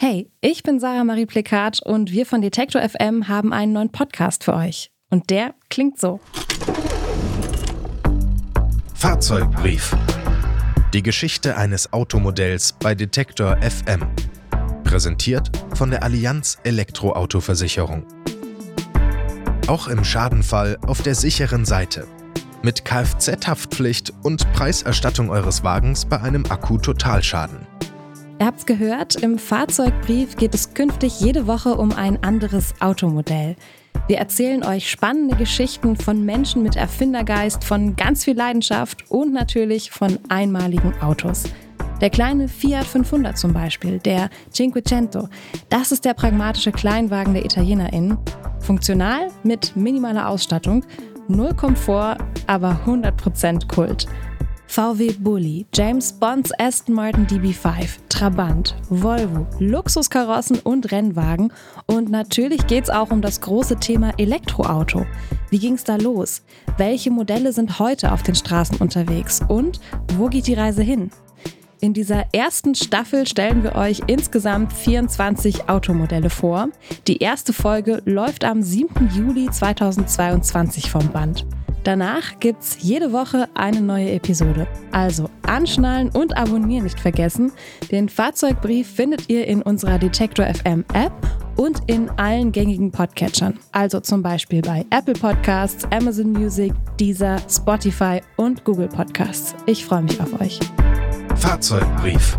Hey, ich bin Sarah Marie Plikat und wir von Detektor FM haben einen neuen Podcast für euch. Und der klingt so. Fahrzeugbrief. Die Geschichte eines Automodells bei Detektor FM. Präsentiert von der Allianz Elektroautoversicherung. Auch im Schadenfall auf der sicheren Seite. Mit Kfz-Haftpflicht und Preiserstattung eures Wagens bei einem Akku-Totalschaden. Ihr habt's gehört, im Fahrzeugbrief geht es künftig jede Woche um ein anderes Automodell. Wir erzählen euch spannende Geschichten von Menschen mit Erfindergeist, von ganz viel Leidenschaft und natürlich von einmaligen Autos. Der kleine Fiat 500 zum Beispiel, der Cinquecento, das ist der pragmatische Kleinwagen der ItalienerInnen. Funktional, mit minimaler Ausstattung, null Komfort, aber 100% Kult. VW Bulli, James Bonds Aston Martin DB5, Trabant, Volvo, Luxuskarossen und Rennwagen. Und natürlich geht es auch um das große Thema Elektroauto. Wie ging es da los? Welche Modelle sind heute auf den Straßen unterwegs? Und wo geht die Reise hin? In dieser ersten Staffel stellen wir euch insgesamt 24 Automodelle vor. Die erste Folge läuft am 7. Juli 2022 vom Band. Danach gibt's jede Woche eine neue Episode. Also anschnallen und abonnieren nicht vergessen. Den Fahrzeugbrief findet ihr in unserer Detektor FM App und in allen gängigen Podcatchern. Also zum Beispiel bei Apple Podcasts, Amazon Music, Deezer, Spotify und Google Podcasts. Ich freue mich auf euch. Fahrzeugbrief.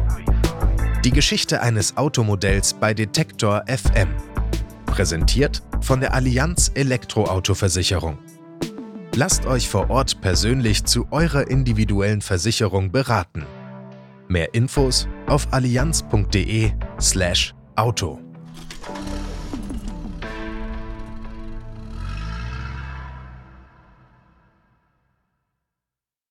Die Geschichte eines Automodells bei Detektor FM. Präsentiert von der Allianz Elektroautoversicherung. Lasst euch vor Ort persönlich zu eurer individuellen Versicherung beraten. Mehr Infos auf allianz.de/auto.